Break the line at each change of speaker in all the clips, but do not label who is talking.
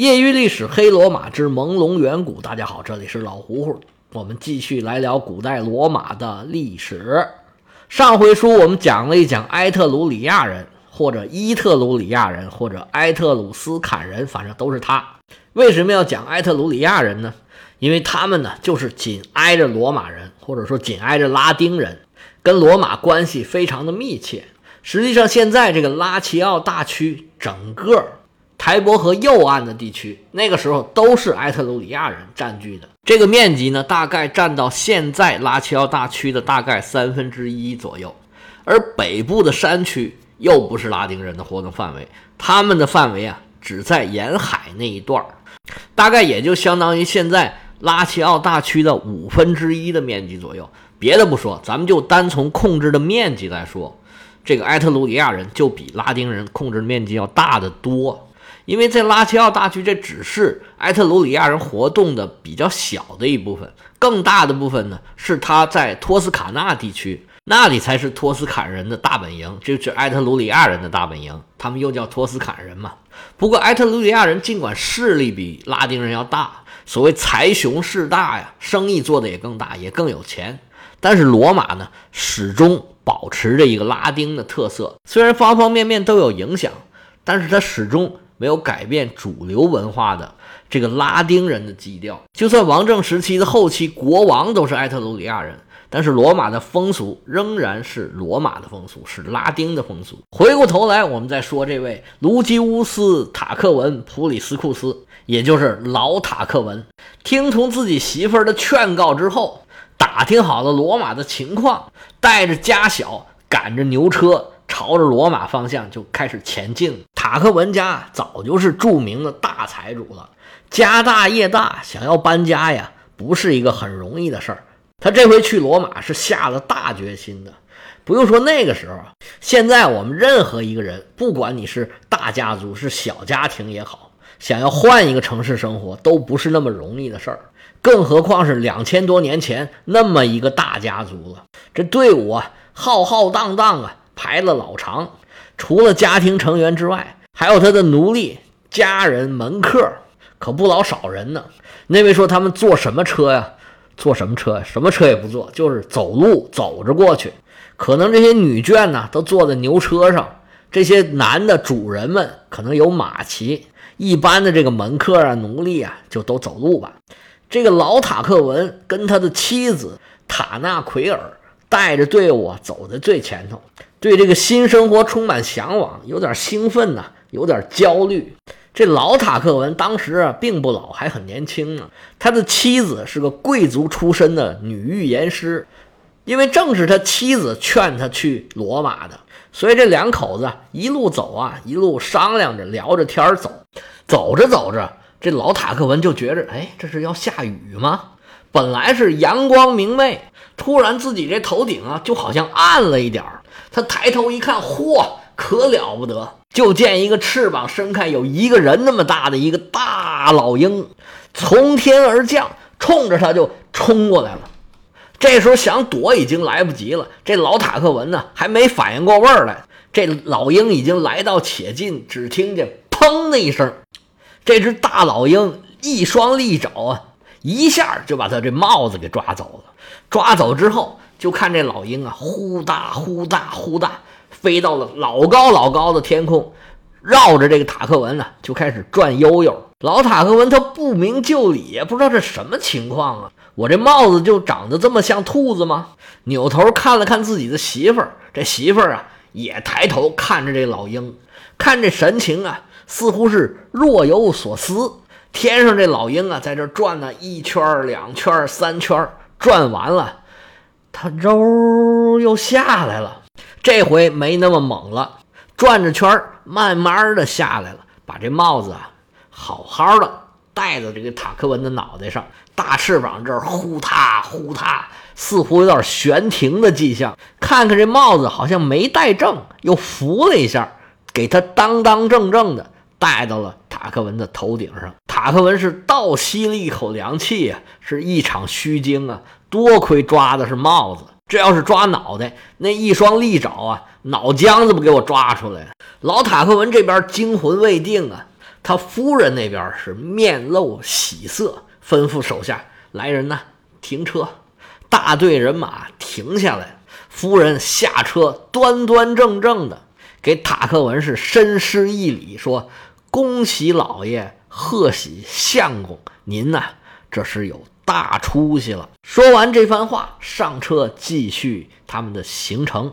业余历史黑罗马之朦胧远古，大家好，这里是老胡胡，我们继续来聊古代罗马的历史。上回书我们讲了一讲埃特鲁里亚人，或者伊特鲁里亚人，或者埃特鲁斯坎人，反正都是他。为什么要讲埃特鲁里亚人呢？因为他们呢，就是紧挨着罗马人，或者说紧挨着拉丁人，跟罗马关系非常的密切。实际上，现在这个拉齐奥大区整个。台伯河右岸的地区，那个时候都是埃特鲁里亚人占据的。这个面积呢，大概占到现在拉齐奥大区的大概三分之一左右。而北部的山区又不是拉丁人的活动范围，他们的范围啊，只在沿海那一段儿大概也就相当于现在拉齐奥大区的五分之一的面积左右。别的不说，咱们就单从控制的面积来说，这个埃特鲁里亚人就比拉丁人控制面积要大得多。因为在拉齐奥大区，这只是埃特鲁里亚人活动的比较小的一部分，更大的部分呢是他在托斯卡纳地区，那里才是托斯坎人的大本营，就是埃特鲁里亚人的大本营，他们又叫托斯坎人嘛。不过埃特鲁里亚人尽管势力比拉丁人要大，所谓财雄势大呀，生意做的也更大，也更有钱，但是罗马呢始终保持着一个拉丁的特色，虽然方方面面都有影响，但是他始终。没有改变主流文化的这个拉丁人的基调，就算王政时期的后期国王都是埃特鲁里亚人，但是罗马的风俗仍然是罗马的风俗，是拉丁的风俗。回过头来，我们再说这位卢基乌斯·塔克文·普里斯库斯，也就是老塔克文，听从自己媳妇儿的劝告之后，打听好了罗马的情况，带着家小，赶着牛车。朝着罗马方向就开始前进。塔克文家早就是著名的大财主了，家大业大，想要搬家呀，不是一个很容易的事儿。他这回去罗马是下了大决心的。不用说那个时候，现在我们任何一个人，不管你是大家族是小家庭也好，想要换一个城市生活，都不是那么容易的事儿。更何况是两千多年前那么一个大家族了，这队伍啊，浩浩荡荡啊。排了老长，除了家庭成员之外，还有他的奴隶、家人、门客，可不老少人呢。那位说他们坐什么车呀？坐什么车？什么车也不坐，就是走路走着过去。可能这些女眷呢，都坐在牛车上；这些男的主人们可能有马骑。一般的这个门客啊、奴隶啊，就都走路吧。这个老塔克文跟他的妻子塔纳奎尔带着队伍走在最前头。对这个新生活充满向往，有点兴奋呐，有点焦虑。这老塔克文当时啊并不老，还很年轻呢。他的妻子是个贵族出身的女预言师，因为正是他妻子劝他去罗马的，所以这两口子一路走啊，一路商量着聊着天走。走着走着，这老塔克文就觉着，哎，这是要下雨吗？本来是阳光明媚，突然自己这头顶啊就好像暗了一点儿。他抬头一看，嚯，可了不得！就见一个翅膀伸开，有一个人那么大的一个大老鹰，从天而降，冲着他就冲过来了。这时候想躲已经来不及了。这老塔克文呢，还没反应过味儿来，这老鹰已经来到且近，只听见“砰”的一声，这只大老鹰一双利爪啊，一下就把他这帽子给抓走了。抓走之后。就看这老鹰啊，呼哒呼哒呼哒，飞到了老高老高的天空，绕着这个塔克文呢，就开始转悠悠。老塔克文他不明就里，不知道这什么情况啊！我这帽子就长得这么像兔子吗？扭头看了看自己的媳妇儿，这媳妇儿啊也抬头看着这老鹰，看这神情啊，似乎是若有所思。天上这老鹰啊，在这转呢，一圈、两圈、三圈，转完了。他肉又下来了，这回没那么猛了，转着圈慢慢的下来了，把这帽子啊好好的戴在这个塔克文的脑袋上，大翅膀这儿呼嗒呼嗒，似乎有点悬停的迹象。看看这帽子好像没戴正，又扶了一下，给他当当正正的戴到了塔克文的头顶上。塔克文是倒吸了一口凉气呀，是一场虚惊啊。多亏抓的是帽子，这要是抓脑袋，那一双利爪啊，脑浆子不给我抓出来。老塔克文这边惊魂未定啊，他夫人那边是面露喜色，吩咐手下来人呐，停车。大队人马停下来，夫人下车，端端正正的给塔克文是深施一礼，说：“恭喜老爷，贺喜相公，您呐，这是有大出息了。”说完这番话，上车继续他们的行程。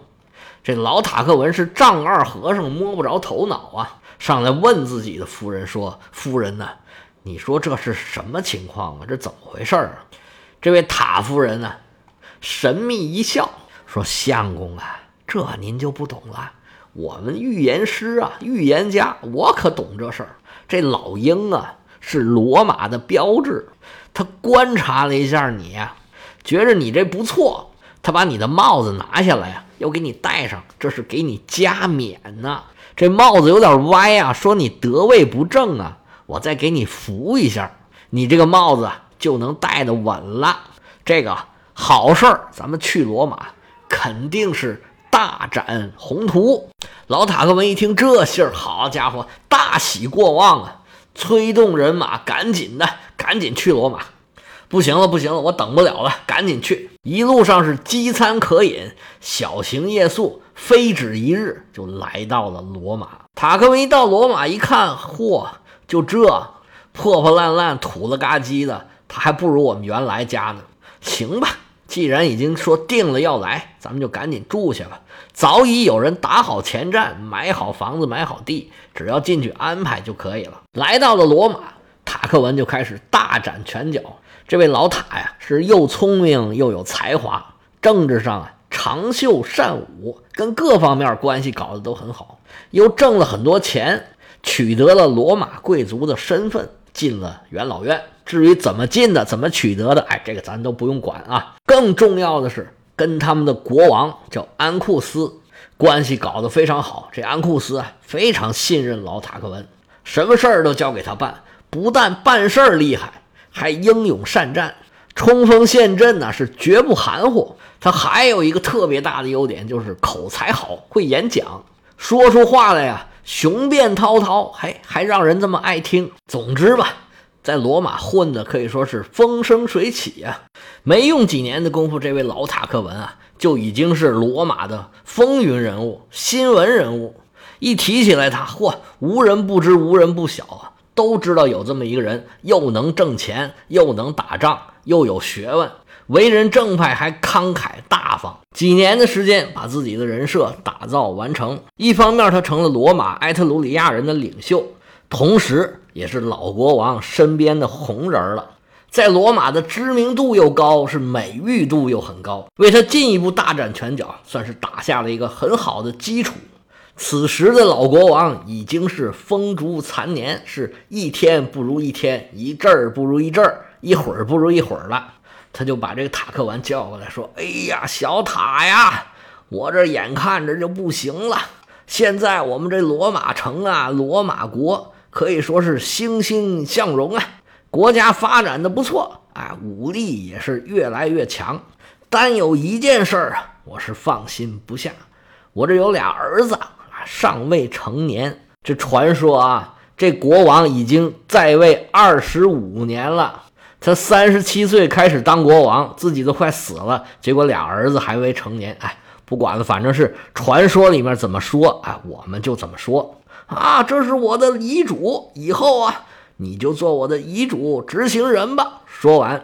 这老塔克文是丈二和尚摸不着头脑啊，上来问自己的夫人说：“夫人呐，你说这是什么情况啊？这怎么回事啊？”这位塔夫人呢，神秘一笑，说：“相公啊，这您就不懂了。我们预言师啊，预言家，我可懂这事儿。这老鹰啊，是罗马的标志。他观察了一下你呀，觉着你这不错，他把你的帽子拿下来呀。”要给你戴上，这是给你加冕呢。这帽子有点歪啊，说你德位不正啊，我再给你扶一下，你这个帽子就能戴得稳了。这个好事儿，咱们去罗马肯定是大展宏图。老塔克文一听这信儿，好家伙，大喜过望啊，催动人马，赶紧的，赶紧去罗马。不行了，不行了，我等不了了，赶紧去！一路上是饥餐渴饮，小行夜宿，非止一日，就来到了罗马。塔克文一到罗马一看，嚯，就这破破烂烂、土了嘎叽的，他还不如我们原来家呢。行吧，既然已经说定了要来，咱们就赶紧住下吧。早已有人打好前站，买好房子，买好地，只要进去安排就可以了。来到了罗马，塔克文就开始大展拳脚。这位老塔呀，是又聪明又有才华，政治上啊长袖善舞，跟各方面关系搞得都很好，又挣了很多钱，取得了罗马贵族的身份，进了元老院。至于怎么进的，怎么取得的，哎，这个咱都不用管啊。更重要的是，跟他们的国王叫安库斯关系搞得非常好。这安库斯啊，非常信任老塔克文，什么事儿都交给他办，不但办事儿厉害。还英勇善战，冲锋陷阵呢，是绝不含糊。他还有一个特别大的优点，就是口才好，会演讲，说出话来呀，雄辩滔滔，还还让人这么爱听。总之吧，在罗马混的可以说是风生水起呀。没用几年的功夫，这位老塔克文啊，就已经是罗马的风云人物、新闻人物。一提起来他，嚯，无人不知，无人不晓啊。都知道有这么一个人，又能挣钱，又能打仗，又有学问，为人正派，还慷慨大方。几年的时间，把自己的人设打造完成。一方面，他成了罗马埃特鲁里亚人的领袖，同时也是老国王身边的红人了。在罗马的知名度又高，是美誉度又很高，为他进一步大展拳脚，算是打下了一个很好的基础。此时的老国王已经是风烛残年，是一天不如一天，一阵儿不如一阵儿，一会儿不如一会儿了。他就把这个塔克文叫过来，说：“哎呀，小塔呀，我这眼看着就不行了。现在我们这罗马城啊，罗马国可以说是欣欣向荣啊，国家发展的不错啊，武力也是越来越强。单有一件事儿啊，我是放心不下，我这有俩儿子啊。”尚未成年，这传说啊，这国王已经在位二十五年了。他三十七岁开始当国王，自己都快死了，结果俩儿子还未成年。哎，不管了，反正是传说里面怎么说，哎，我们就怎么说啊。这是我的遗嘱，以后啊，你就做我的遗嘱执行人吧。说完，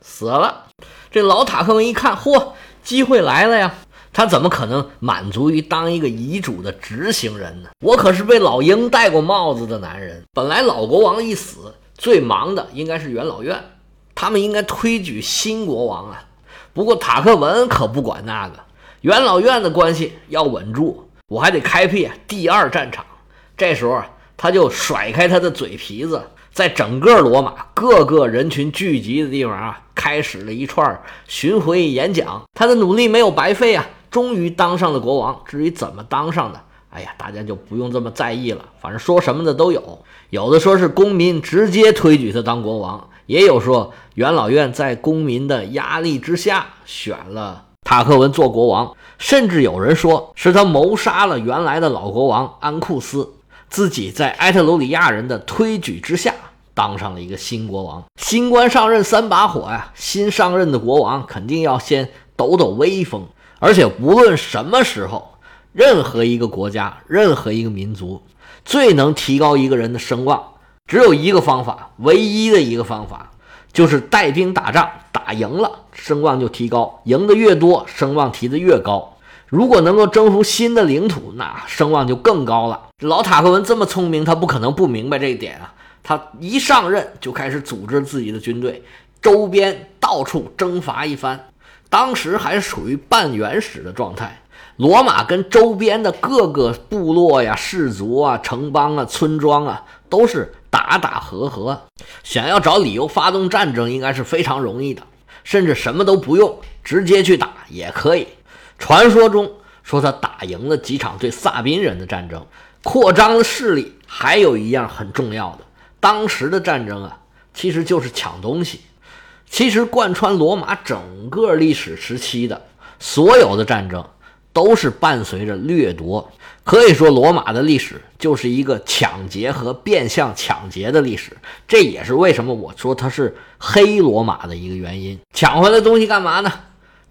死了。这老塔克文一看，嚯，机会来了呀！他怎么可能满足于当一个遗嘱的执行人呢？我可是被老鹰戴过帽子的男人。本来老国王一死，最忙的应该是元老院，他们应该推举新国王啊。不过塔克文可不管那个，元老院的关系要稳住，我还得开辟第二战场。这时候啊他就甩开他的嘴皮子，在整个罗马各个人群聚集的地方啊，开始了一串巡回演讲。他的努力没有白费啊。终于当上了国王，至于怎么当上的，哎呀，大家就不用这么在意了。反正说什么的都有，有的说是公民直接推举他当国王，也有说元老院在公民的压力之下选了塔克文做国王，甚至有人说是他谋杀了原来的老国王安库斯，自己在埃特鲁里亚人的推举之下当上了一个新国王。新官上任三把火呀，新上任的国王肯定要先抖抖威风。而且无论什么时候，任何一个国家、任何一个民族，最能提高一个人的声望，只有一个方法，唯一的一个方法，就是带兵打仗，打赢了，声望就提高，赢得越多，声望提得越高。如果能够征服新的领土，那声望就更高了。老塔克文这么聪明，他不可能不明白这一点啊！他一上任就开始组织自己的军队，周边到处征伐一番。当时还是属于半原始的状态，罗马跟周边的各个部落呀、氏族啊、城邦啊、村庄啊，都是打打和和。想要找理由发动战争，应该是非常容易的，甚至什么都不用，直接去打也可以。传说中说他打赢了几场对萨宾人的战争，扩张了势力。还有一样很重要的，当时的战争啊，其实就是抢东西。其实贯穿罗马整个历史时期的所有的战争，都是伴随着掠夺。可以说，罗马的历史就是一个抢劫和变相抢劫的历史。这也是为什么我说它是黑罗马的一个原因。抢回来东西干嘛呢？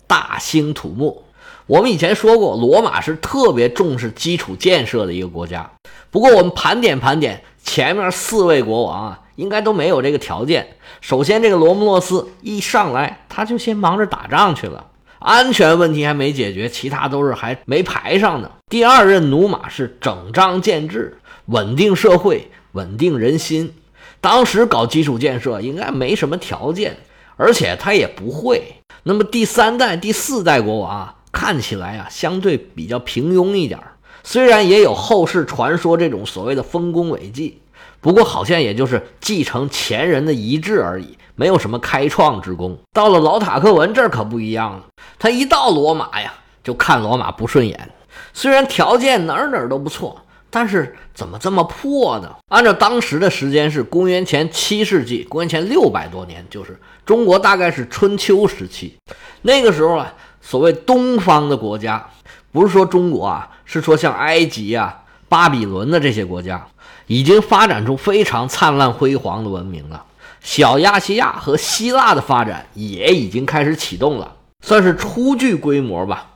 大兴土木。我们以前说过，罗马是特别重视基础建设的一个国家。不过，我们盘点盘点前面四位国王啊，应该都没有这个条件。首先，这个罗慕洛斯一上来，他就先忙着打仗去了，安全问题还没解决，其他都是还没排上呢。第二任努马是整章建制，稳定社会，稳定人心。当时搞基础建设应该没什么条件，而且他也不会。那么第三代、第四代国王啊。看起来啊，相对比较平庸一点虽然也有后世传说这种所谓的丰功伟绩，不过好像也就是继承前人的遗志而已，没有什么开创之功。到了老塔克文这儿可不一样了，他一到罗马呀，就看罗马不顺眼。虽然条件哪儿哪儿都不错，但是怎么这么破呢？按照当时的时间是公元前七世纪，公元前六百多年，就是中国大概是春秋时期，那个时候啊。所谓东方的国家，不是说中国啊，是说像埃及啊、巴比伦的这些国家，已经发展出非常灿烂辉煌的文明了。小亚细亚和希腊的发展也已经开始启动了，算是初具规模吧。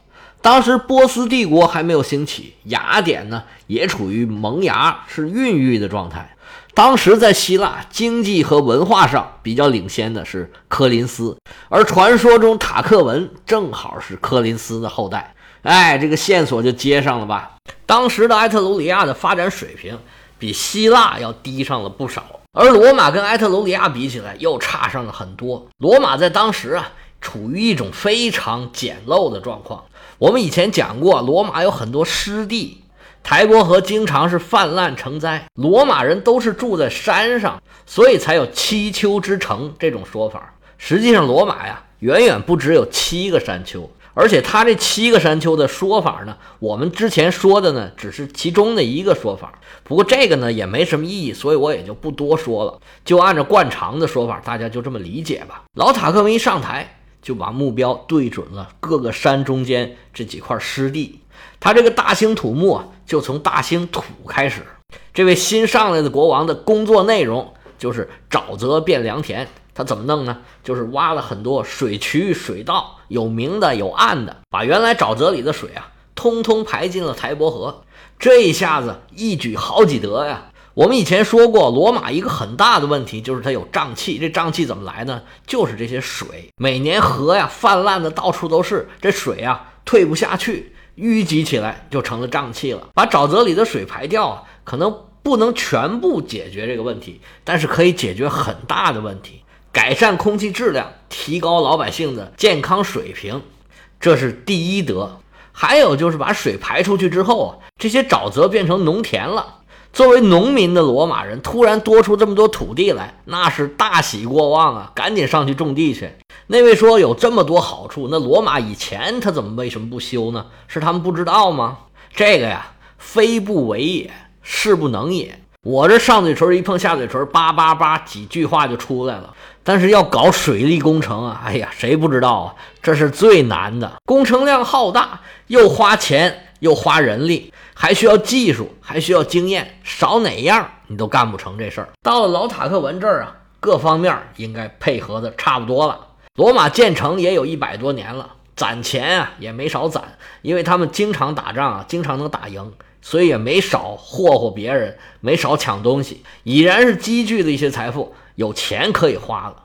当时波斯帝国还没有兴起，雅典呢也处于萌芽、是孕育的状态。当时在希腊经济和文化上比较领先的是柯林斯，而传说中塔克文正好是柯林斯的后代。哎，这个线索就接上了吧？当时的埃特鲁里亚的发展水平比希腊要低上了不少，而罗马跟埃特鲁里亚比起来又差上了很多。罗马在当时啊，处于一种非常简陋的状况。我们以前讲过，罗马有很多湿地。台伯河经常是泛滥成灾，罗马人都是住在山上，所以才有七丘之城这种说法。实际上，罗马呀远远不只有七个山丘，而且他这七个山丘的说法呢，我们之前说的呢只是其中的一个说法。不过这个呢也没什么意义，所以我也就不多说了，就按照惯常的说法，大家就这么理解吧。老塔克们一上台就把目标对准了各个山中间这几块湿地。他这个大兴土木啊，就从大兴土开始。这位新上来的国王的工作内容就是沼泽变良田。他怎么弄呢？就是挖了很多水渠、水道，有明的有暗的，把原来沼泽里的水啊，通通排进了台伯河。这一下子一举好几得呀！我们以前说过，罗马一个很大的问题就是它有瘴气。这瘴气怎么来呢？就是这些水，每年河呀泛滥的到处都是，这水啊退不下去。淤积起来就成了瘴气了。把沼泽里的水排掉啊，可能不能全部解决这个问题，但是可以解决很大的问题，改善空气质量，提高老百姓的健康水平，这是第一德。还有就是把水排出去之后啊，这些沼泽变成农田了。作为农民的罗马人突然多出这么多土地来，那是大喜过望啊！赶紧上去种地去。那位说有这么多好处，那罗马以前他怎么为什么不修呢？是他们不知道吗？这个呀，非不为也，是不能也。我这上嘴唇一碰下嘴唇，叭叭叭几句话就出来了。但是要搞水利工程啊，哎呀，谁不知道啊？这是最难的，工程量浩大，又花钱又花人力。还需要技术，还需要经验，少哪样你都干不成这事儿。到了老塔克文这儿啊，各方面应该配合的差不多了。罗马建成也有一百多年了，攒钱啊也没少攒，因为他们经常打仗啊，经常能打赢，所以也没少霍霍别人，没少抢东西，已然是积聚了一些财富，有钱可以花了。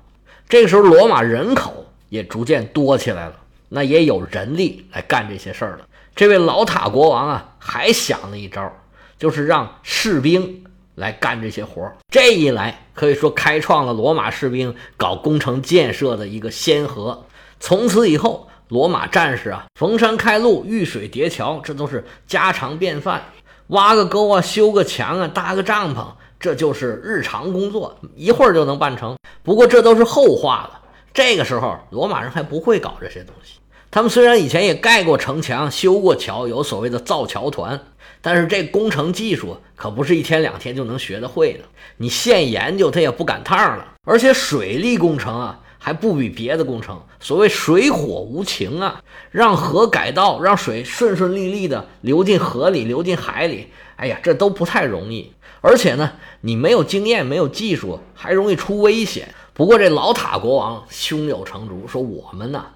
这个时候，罗马人口也逐渐多起来了，那也有人力来干这些事儿了。这位老塔国王啊，还想了一招，就是让士兵。来干这些活儿，这一来可以说开创了罗马士兵搞工程建设的一个先河。从此以后，罗马战士啊，逢山开路、遇水叠桥，这都是家常便饭。挖个沟啊，修个墙啊，搭个帐篷，这就是日常工作，一会儿就能办成。不过这都是后话了。这个时候，罗马人还不会搞这些东西。他们虽然以前也盖过城墙、修过桥，有所谓的造桥团。但是这工程技术可不是一天两天就能学得会的，你现研究他也不赶趟了。而且水利工程啊，还不比别的工程，所谓水火无情啊，让河改道，让水顺顺利利的流进河里、流进海里，哎呀，这都不太容易。而且呢，你没有经验、没有技术，还容易出危险。不过这老塔国王胸有成竹，说我们呢，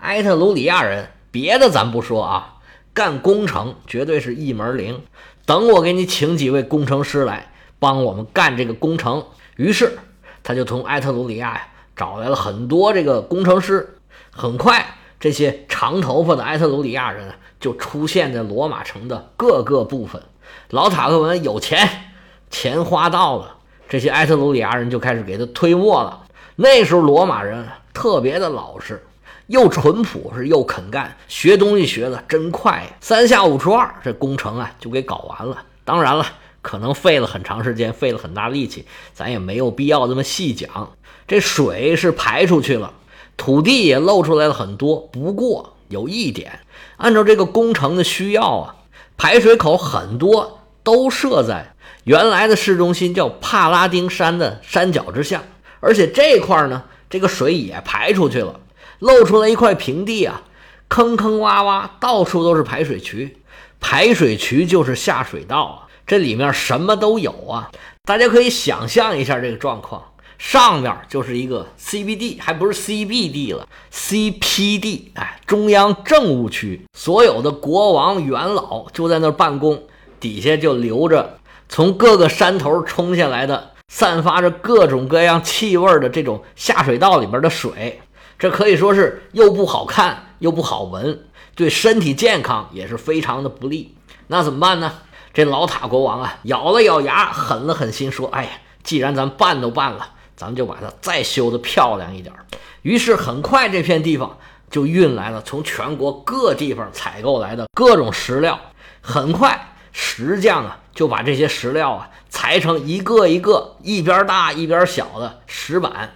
埃特鲁里亚人，别的咱不说啊。干工程绝对是一门灵，等我给你请几位工程师来帮我们干这个工程。于是他就从埃特鲁里亚呀找来了很多这个工程师。很快，这些长头发的埃特鲁里亚人就出现在罗马城的各个部分。老塔克文有钱，钱花到了，这些埃特鲁里亚人就开始给他推磨了。那时候罗马人特别的老实。又淳朴是又肯干，学东西学的真快！三下五除二，这工程啊就给搞完了。当然了，可能费了很长时间，费了很大力气，咱也没有必要这么细讲。这水是排出去了，土地也露出来了很多。不过有一点，按照这个工程的需要啊，排水口很多都设在原来的市中心叫帕拉丁山的山脚之下，而且这块呢，这个水也排出去了。露出来一块平地啊，坑坑洼洼，到处都是排水渠。排水渠就是下水道啊，这里面什么都有啊。大家可以想象一下这个状况：上面就是一个 CBD，还不是 CBD 了，CPD，哎，中央政务区，所有的国王元老就在那儿办公。底下就流着从各个山头冲下来的、散发着各种各样气味的这种下水道里边的水。这可以说是又不好看又不好闻，对身体健康也是非常的不利。那怎么办呢？这老塔国王啊，咬了咬牙，狠了狠心，说：“哎呀，既然咱办都办了，咱们就把它再修得漂亮一点。”于是，很快这片地方就运来了从全国各地方采购来的各种石料。很快，石匠啊就把这些石料啊裁成一个一个一边大一边小的石板，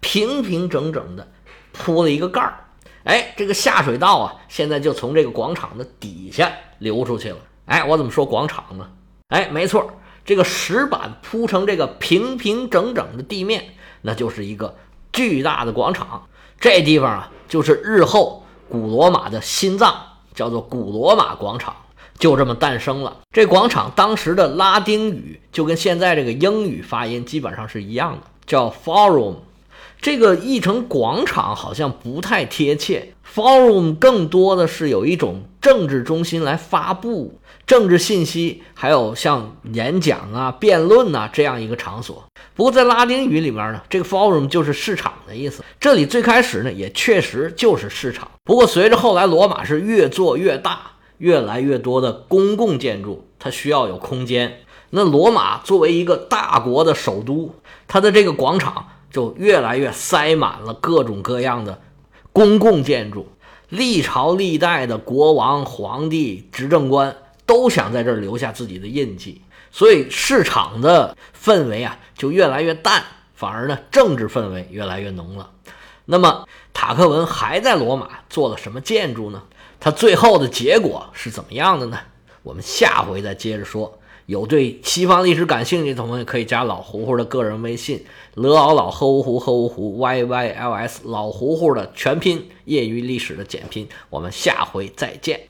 平平整整的。铺了一个盖儿，哎，这个下水道啊，现在就从这个广场的底下流出去了。哎，我怎么说广场呢？哎，没错，这个石板铺成这个平平整整的地面，那就是一个巨大的广场。这地方啊，就是日后古罗马的心脏，叫做古罗马广场，就这么诞生了。这广场当时的拉丁语就跟现在这个英语发音基本上是一样的，叫 Forum。这个译成广场好像不太贴切，forum 更多的是有一种政治中心来发布政治信息，还有像演讲啊、辩论呐这样一个场所。不过在拉丁语里面呢，这个 forum 就是市场的意思。这里最开始呢也确实就是市场。不过随着后来罗马是越做越大，越来越多的公共建筑，它需要有空间。那罗马作为一个大国的首都，它的这个广场。就越来越塞满了各种各样的公共建筑，历朝历代的国王、皇帝、执政官都想在这儿留下自己的印记，所以市场的氛围啊就越来越淡，反而呢政治氛围越来越浓了。那么塔克文还在罗马做了什么建筑呢？他最后的结果是怎么样的呢？我们下回再接着说。有对西方历史感兴趣的同学，可以加老胡胡的个人微信：l 敖老呵胡呵胡 y y l s 老胡胡的全拼，业余历史的简拼。我们下回再见。